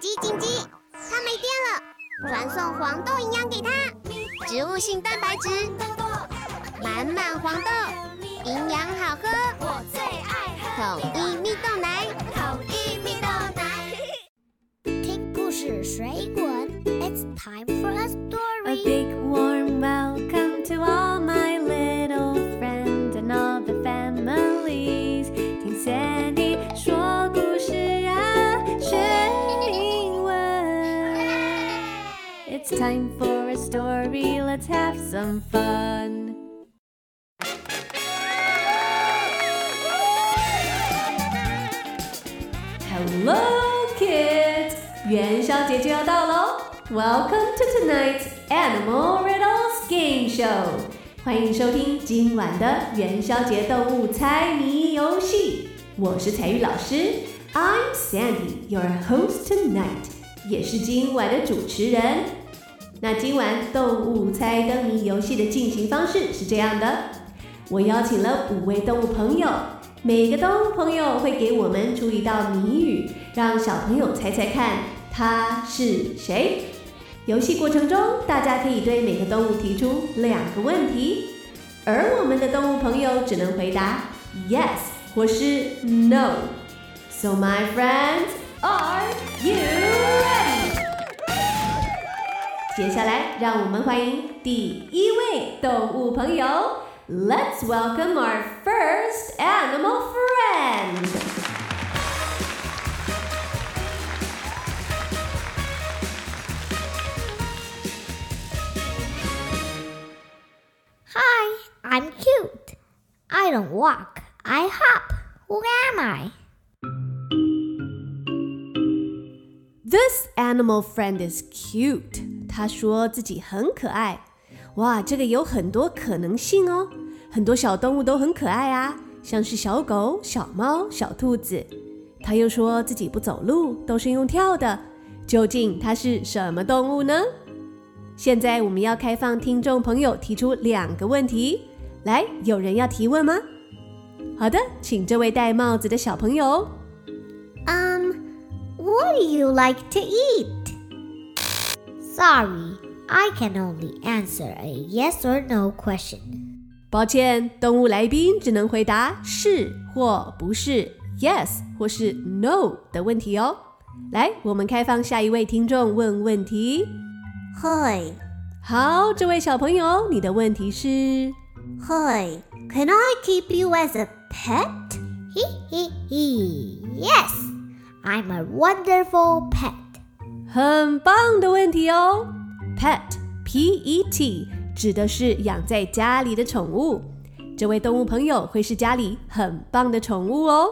紧急紧急！它没电了，传送黄豆营养给它，植物性蛋白质，满满黄豆，营养好喝，我最爱喝统一蜜豆奶，统一蜜豆奶。听故事水果，It's time for a story。Time for a story, let's have some fun. Hello, kids! 元宵节就要到喽，Welcome to tonight's Animal Riddles Game Show. 欢迎收听今晚的元宵节动物猜谜游戏。我是采聿老师，I'm Sandy, your host tonight，也是今晚的主持人。那今晚动物猜灯谜游戏的进行方式是这样的：我邀请了五位动物朋友，每个动物朋友会给我们出一道谜语，让小朋友猜猜看他是谁。游戏过程中，大家可以对每个动物提出两个问题，而我们的动物朋友只能回答 yes 或是 no。So my friends, are you ready? 接下来，让我们欢迎第一位动物朋友。Let's welcome our first animal friend. Hi, I'm cute. I don't walk, I hop. Who am I? This animal friend is cute. 他说自己很可爱。哇，这个有很多可能性哦。很多小动物都很可爱啊，像是小狗、小猫、小兔子。他又说自己不走路，都是用跳的。究竟它是什么动物呢？现在我们要开放听众朋友提出两个问题。来，有人要提问吗？好的，请这位戴帽子的小朋友。Um, what do you like to eat? Sorry, I can only answer a yes or no question. 抱歉，动物来宾只能回答是或不是，yes 或是 no 的问题哦。来，我们开放下一位听众问问题。 Hi, 好，这位小朋友，你的问题是？ hi, can I keep you as a pet? Hee hee hee. Yes, I'm a wonderful pet. 很棒的问题哦。Pet P E T 指的是养在家里的宠物。这位动物朋友会是家里很棒的宠物哦。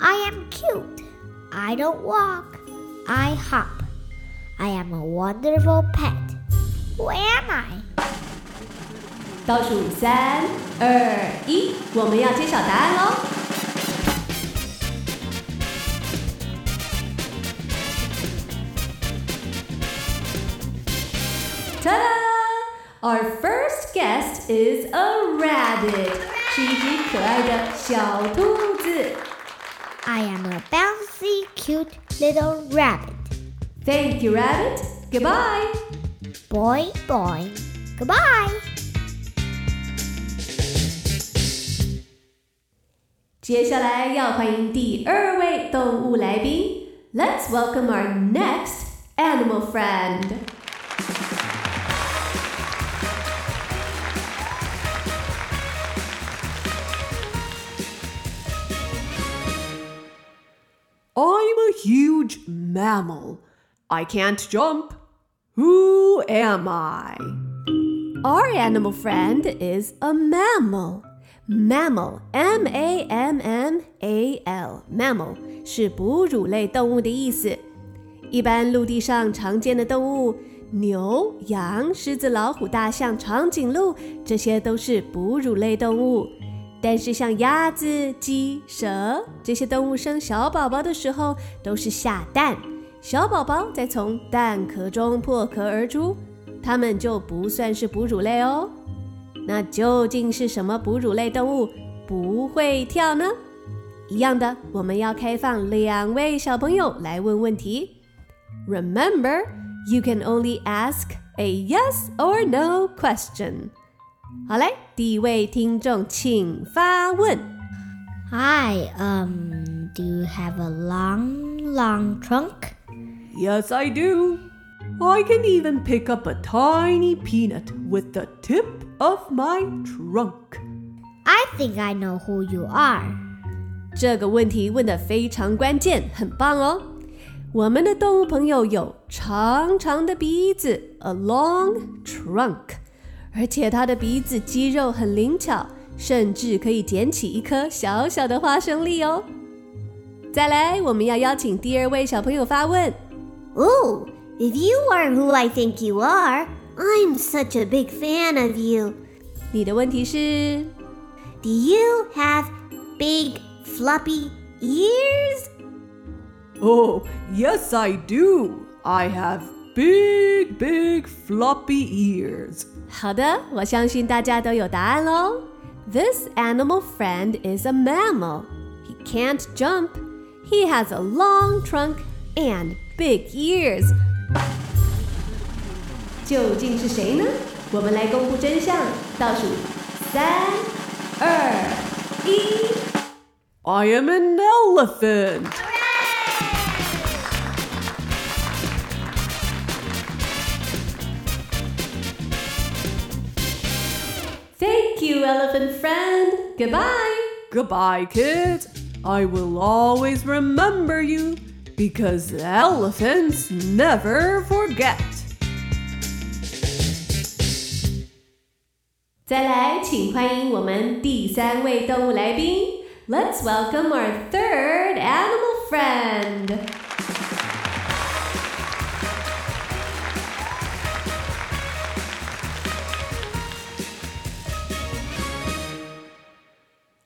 I am cute. I don't walk. I hop. I am a wonderful pet. Who am I? 倒数三二一，我们要揭晓答案喽 Our first guest is a rabbit，是一只可爱的小兔子。 I am a bouncy, cute little rabbit. Thank you, rabbit. Goodbye. Boing, boing. Goodbye. 接下来要欢迎第二位动物来宾。Let's welcome our next animal friend. a huge mammal. I can't jump. Who am I? Our animal friend is a mammal. Mammal, M-A-M-M-A-L, mammal 是哺乳类动物的意思。一般陆地上常见的动物，牛、羊、狮子、老虎、大象、长颈鹿，这些都是哺乳类动物。 但是像鸭子、鸡、蛇这些动物生小宝宝的时候，都是下蛋，小宝宝再从蛋壳中破壳而出，它们就不算是哺乳类哦。那究竟是什么哺乳类动物不会跳呢？一样的，我们要开放两位小朋友来问问题。Remember, you can only ask a yes or no question. 好嘞，第一位听众请发问。Hi, um, do you have a long, long trunk? Yes, I do. I can even pick up a tiny peanut with the tip of my trunk. I think I know who you are. 这个问题问得非常关键，很棒哦。我们的动物朋友有长长的鼻子，a long trunk， 而且它的鼻子肌肉很灵巧，甚至可以捡起一颗小小的花生粒哦。再来，我们要邀请第二位小朋友发问。Oh, if you are who I think you are, I'm such a big fan of you. 你的问题是 Do you have big floppy ears? Oh, yes, I do. I have big, big floppy ears. 好的，我相信大家都有答案喽。This animal friend is a mammal. He can't jump. He has a long trunk and big ears. 究竟是谁呢？我们来公布真相。倒数三、二、一。 I am an elephant. you, elephant friend. Goodbye. Goodbye, kids. I will always remember you because elephants never forget. 再来，请欢迎我们第三位动物来宾。Let's welcome our third animal friend.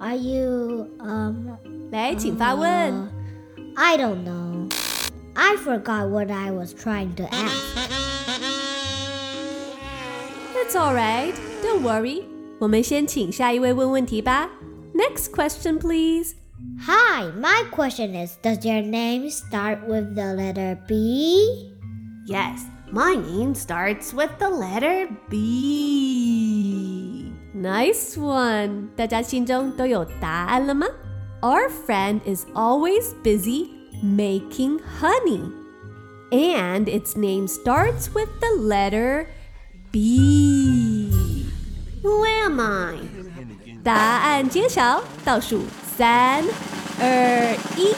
are you, um, 来，请发问。 uh, I don't know. I forgot what I was trying to ask. It's all right. Don't worry. 我们先请下一位问问题吧。Next question, please. Hi, my question is Does your name start with the letter B? Yes, my name starts with the letter B. Nice one. 大家心中都有答案了吗？Our friend is always busy making honey. And its name starts with the letter B. Who am I? 答案揭晓，倒数三、二、一。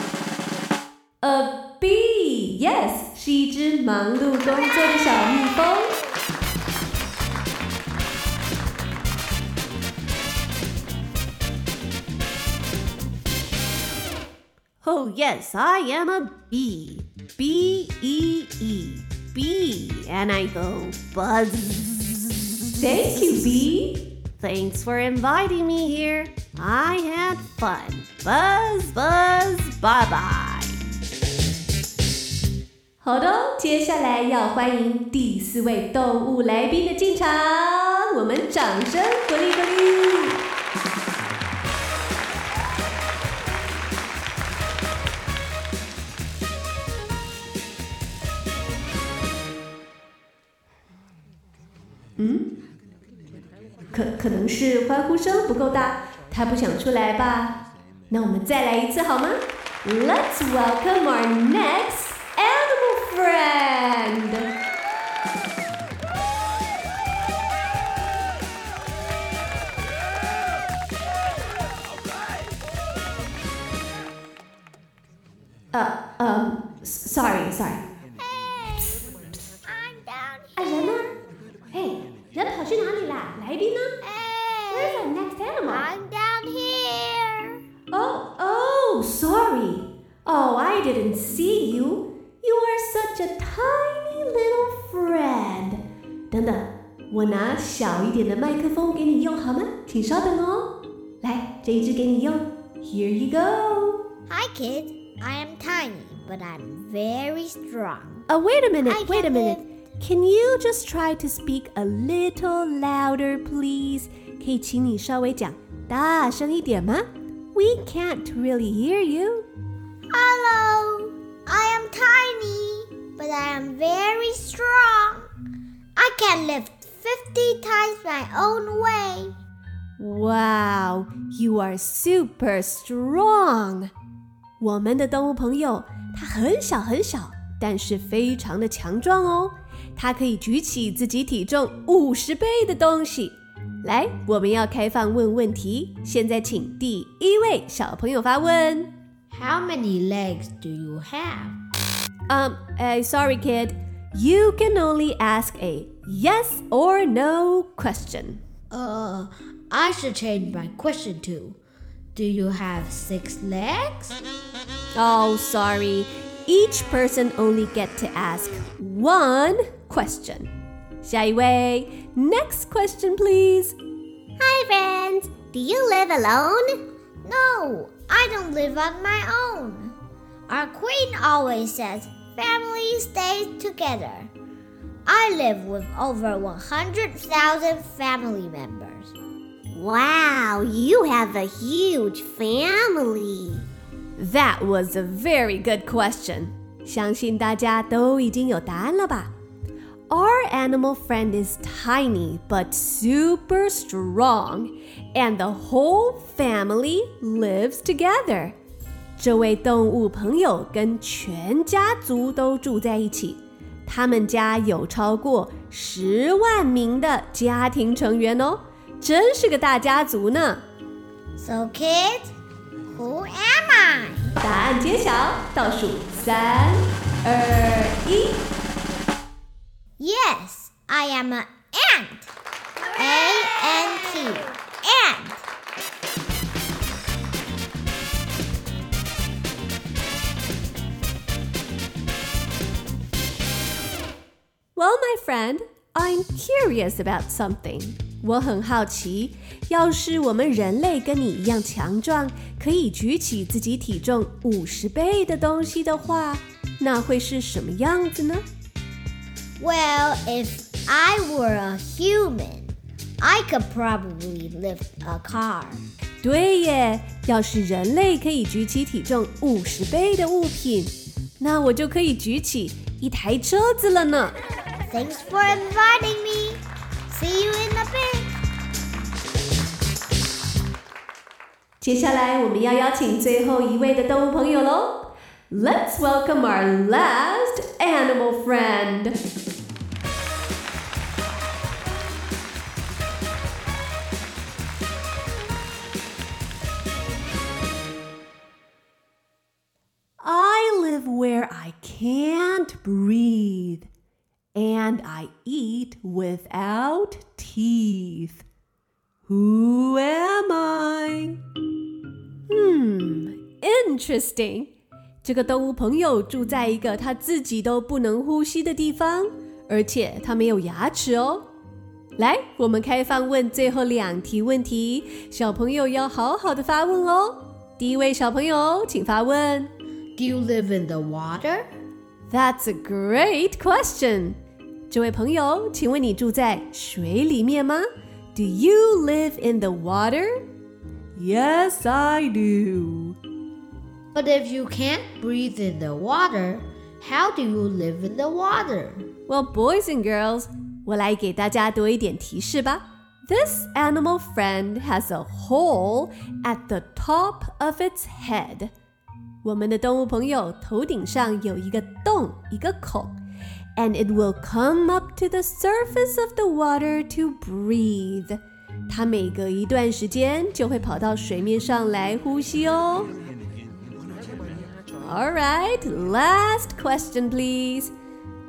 A bee, yes，是一只忙碌工作的小蜜蜂。 Oh, yes, I am a bee. B E E. Bee. And I go buzz. Thank you, bee. Thanks for inviting me here. I had fun. Buzz, buzz, bye bye. 好的哦，接下来要欢迎第四位动物来宾的进场，我们掌声鼓励鼓励。 嗯，可可能是欢呼声不够大，他不想出来吧？那我们再来一次好吗？Let's welcome our next animal friend. Lady Hey. Where's our next animal? I'm down here. Oh, oh, sorry. Oh, I didn't see you. You are such a tiny little friend. 等等，我拿小一点的麦克风给你用好吗？请稍等哦。来，这一支给你用。Here you go. Hi, kids. I am tiny, but I'm very strong. Oh, wait a minute. I wait a minute. Can you just try to speak a little louder, please? 可以请你稍微讲大声一点吗？We can't really hear you. Hello. I am tiny, but I am very strong. I can lift 50 times my own weight. Wow, you are super strong. 我们的动物朋友，它很小很小，但是非常的强壮哦。 它可以举起自己体重五十倍的东西。来，我们要开放问问题。现在请第一位小朋友发问。 How many legs do you have? Um, uh, sorry, kid. You can only ask a yes or no question. Uh, I should change my question to Do you have six legs? Oh, sorry. Each person only get to ask one question. 下一位, next question, please. Hi, friends. Do you live alone? No, I don't live on my own. Our queen always says family stays together. I live with over 100,000 family members. Wow, you have a huge family. That was a very good question. 相信大家都已经有答案了吧? Our animal friend is tiny but super strong, and the whole family lives together. 这位动物朋友跟全家族都住在一起，他们家有超过十万名的家庭成员哦，真是个大家族呢。 So, kids, who am I? 答案揭晓，倒数三、二、一。 Yes, I am an ant. A N T. Ant. Well, my friend, I'm curious about something. 我很好奇，要是我们人类跟你一样强壮，可以举起自己体重五十倍的东西的话，那会是什么样子呢？Well, if I were a human, I could probably lift a car. 对耶，要是人类可以举起体重五十倍的物品，那我就可以举起一台车子了呢。Thanks for inviting me. See you in a bit. 接下来我们要邀请最后一位的动物朋友喽。Let's welcome our last animal friend. I live where I can't breathe, and I eat without teeth. Who am I? Hmm, interesting. 这个动物朋友住在一个他自己都不能呼吸的地方，而且他没有牙齿哦。来，我们开放问最后两题问题，小朋友要好好的发问哦。第一位小朋友，请发问。 Do you live in the water? That's a great question. 这位朋友，请问你住在水里面吗？Do you live in the water? Yes, I do. But if you can't breathe in the water, how do you live in the water? Well, boys and girls, 我来给大家多一点提示吧。This animal friend has a hole at the top of its head. 我们的动物朋友头顶上有一个洞，一个孔 ，and it will come up to the surface of the water to breathe. 它每隔一段时间就会跑到水面上来呼吸哦。All right, last question, please.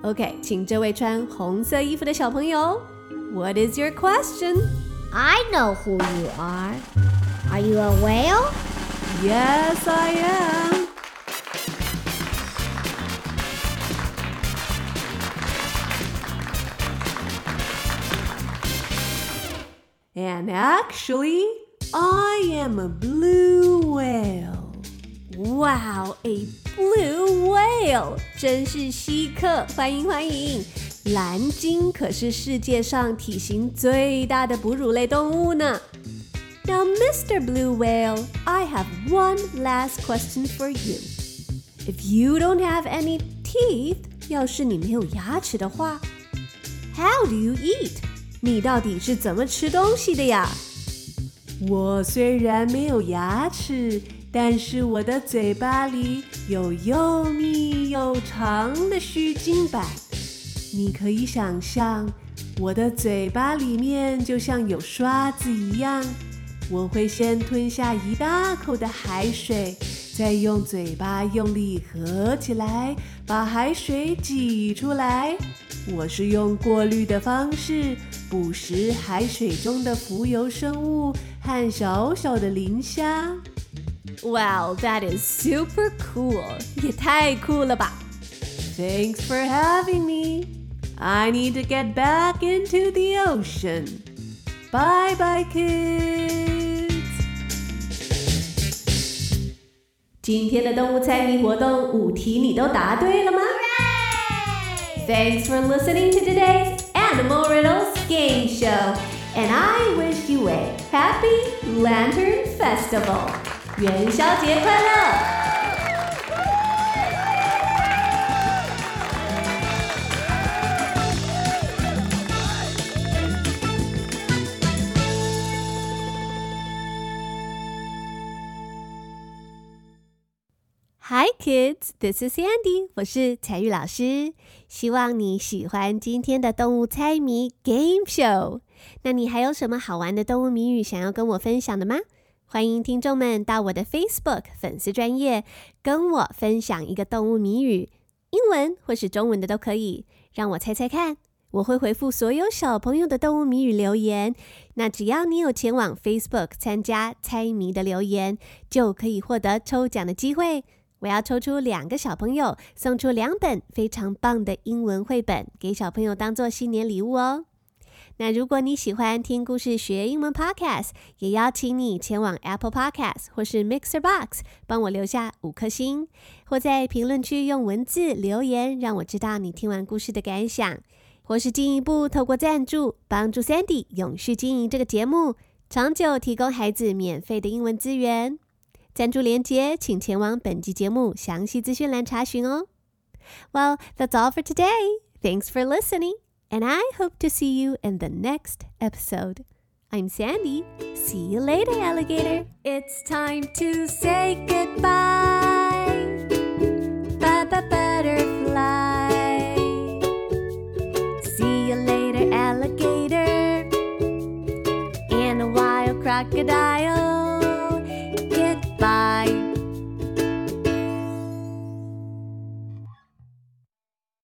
OK，请这位穿红色衣服的小朋友，What is your question? I know who you are. Are you a whale? Yes, I am. And actually, I am a blue whale. Wow, a blue whale，真是稀客，欢迎欢迎！蓝鲸可是世界上体型最大的哺乳类动物呢。Now, Mr. Blue Whale, I have one last question for you. If you don't have any teeth，要是你没有牙齿的话，How do you eat？ 你到底是怎么吃东西的呀？我虽然没有牙齿，但是我的嘴巴里有又密又长的须鲸板。你可以想象，我的嘴巴里面就像有刷子一样。我会先吞下一大口的海水，再用嘴巴用力合起来，把海水挤出来。我是用过滤的方式捕食海水中的浮游生物和小小的磷虾。Wow, that is super cool！也太酷了吧！Thanks for having me. I need to get back into the ocean. Bye bye, kids. 今天的动物猜谜活动五题你都答对了吗？Thanks for listening to today's Animal Riddles Game Show, and I wish you a happy Lantern Festival. 元宵节快乐 ！Hi kids, this is Sandy. 我是彩玉老师。希望你喜欢今天的动物猜谜 Game Show。那你还有什么好玩的动物谜语想要跟我分享的吗？欢迎听众们到我的 Facebook 粉丝专页跟我分享一个动物谜语，英文或是中文的都可以，让我猜猜看。我会回复所有小朋友的动物谜语留言。那只要你有前往 Facebook 参加猜谜的留言，就可以获得抽奖的机会。我要抽出两个小朋友，送出两本非常棒的英文绘本给小朋友当做新年礼物哦。那如果你喜欢听故事学英文 Podcast，也邀请你前往 Apple Podcast 或是 Mixer Box 帮我留下五颗星，或在评论区用文字留言，让我知道你听完故事的感想，或是进一步透过赞助帮助 Sandy 永续经营这个节目，长久提供孩子免费的英文资源。赞助连接，请前往本集节目详细资讯栏查询哦。Well, that's all for today. Thanks for listening, and I hope to see you in the next episode. I'm Sandy. See you later, alligator. It's time to say goodbye. Bye bye, butterfly. See you later, alligator. And a wild crocodile.